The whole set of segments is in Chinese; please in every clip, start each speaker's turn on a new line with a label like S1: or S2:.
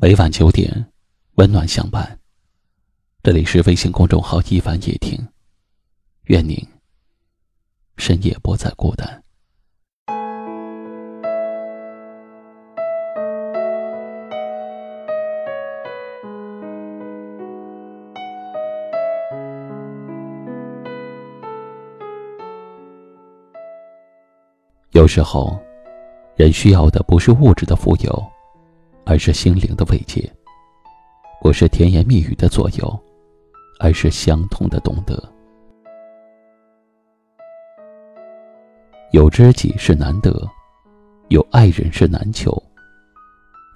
S1: 每晚九点，温暖相伴。这里是微信公众号“一凡夜听”，愿您深夜不再孤单。有时候，人需要的不是物质的富有。而是心灵的慰藉，不是甜言蜜语的左右，而是相同的懂得。有知己是难得，有爱人是难求。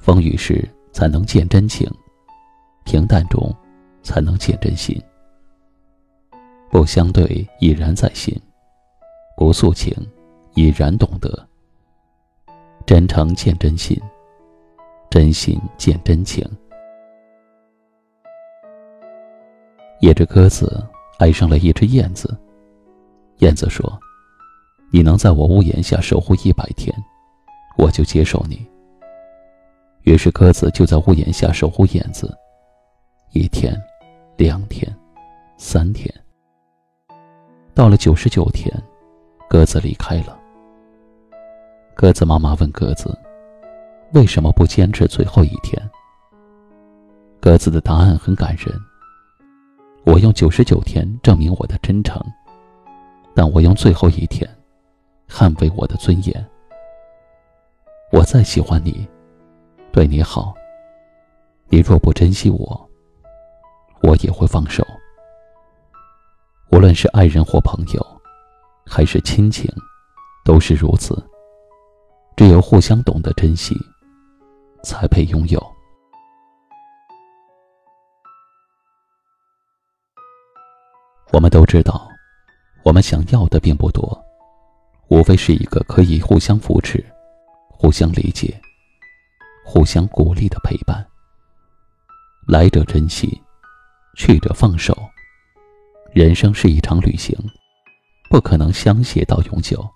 S1: 风雨时才能见真情，平淡中才能见真心。不相对已然在心，不诉情已然懂得。真诚见真心。真心见真情。一只鸽子爱上了一只燕子。燕子说：“你能在我屋檐下守护一百天，我就接受你。”于是鸽子就在屋檐下守护燕子。一天，两天，三天。到了九十九天，鸽子离开了。鸽子妈妈问鸽子。为什么不坚持最后一天？鸽子的答案很感人。我用九十九天证明我的真诚，但我用最后一天捍卫我的尊严。我再喜欢你，对你好，你若不珍惜我，我也会放手。无论是爱人或朋友，还是亲情，都是如此。只有互相懂得珍惜。才配拥有。我们都知道，我们想要的并不多，无非是一个可以互相扶持、互相理解、互相鼓励的陪伴。来者珍惜，去者放手。人生是一场旅行，不可能相携到永久。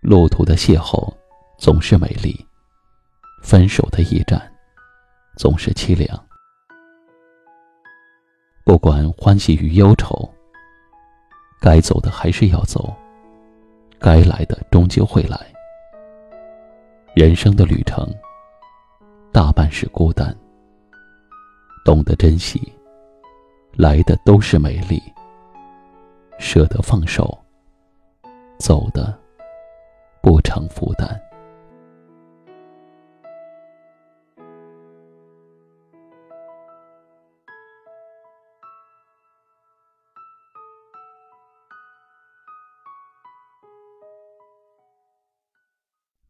S1: 路途的邂逅总是美丽。分手的驿站，总是凄凉。不管欢喜与忧愁，该走的还是要走，该来的终究会来。人生的旅程，大半是孤单。懂得珍惜，来的都是美丽；舍得放手，走的不成负担。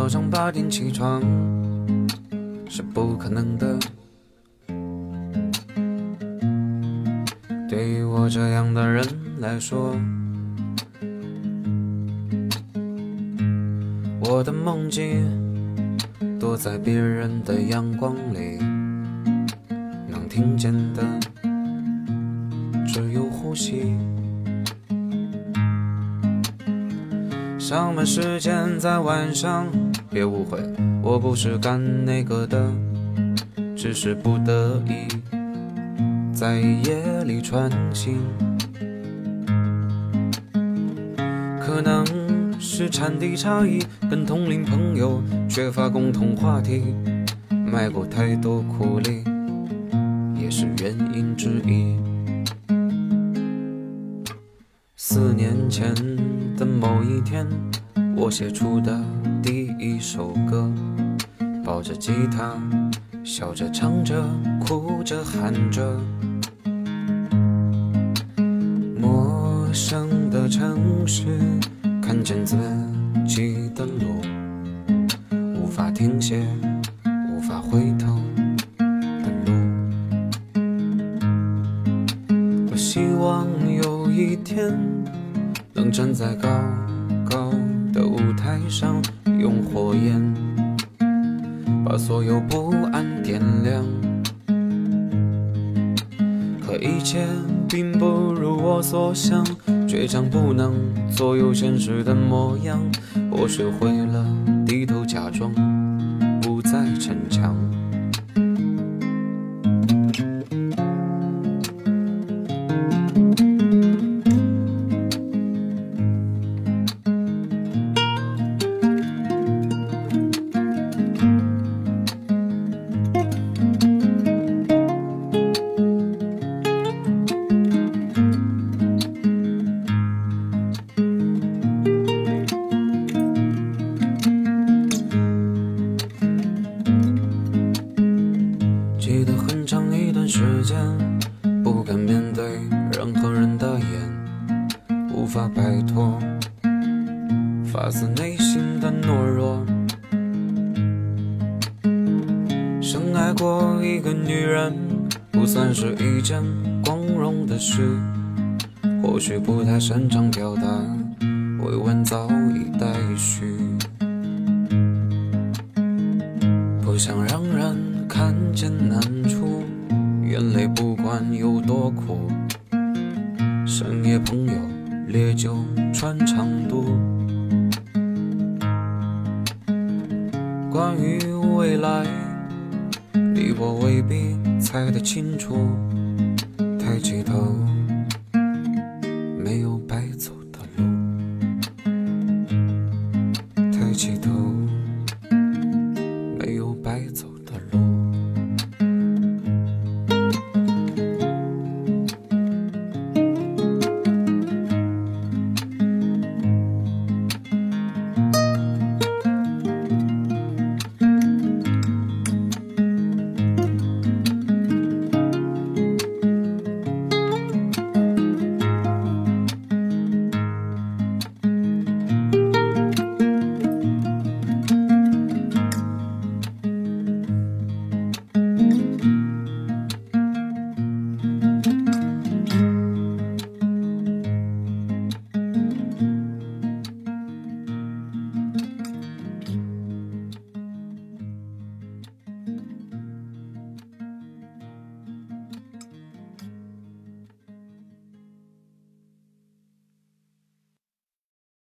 S2: 早上八点起床是不可能的，对于我这样的人来说，我的梦境躲在别人的阳光里，能听见的只有呼吸。上班时间在晚上，别误会，我不是干那个的，只是不得已在夜里穿行。可能是产地差异，跟同龄朋友缺乏共同话题，卖过太多苦力，也是原因之一。四年前。的某一天，我写出的第一首歌，抱着吉他，笑着唱着，哭着喊着。陌生的城市，看见自己的路，无法停歇，无法回头的路。我希望有一天能站在高高的舞台上，用火焰把所有不安点亮。可一切并不如我所想，倔强不能左右现实的模样。我学会了低头假装，不再逞强。无法摆脱发自内心的懦弱。深爱过一个女人，不算是一件光荣的事，或许不太擅长表达，未完早已待续。不想让人看见难处，眼泪不管有多苦。深夜朋友，烈酒穿肠毒。关于未来，你我未必猜得清楚。抬起头。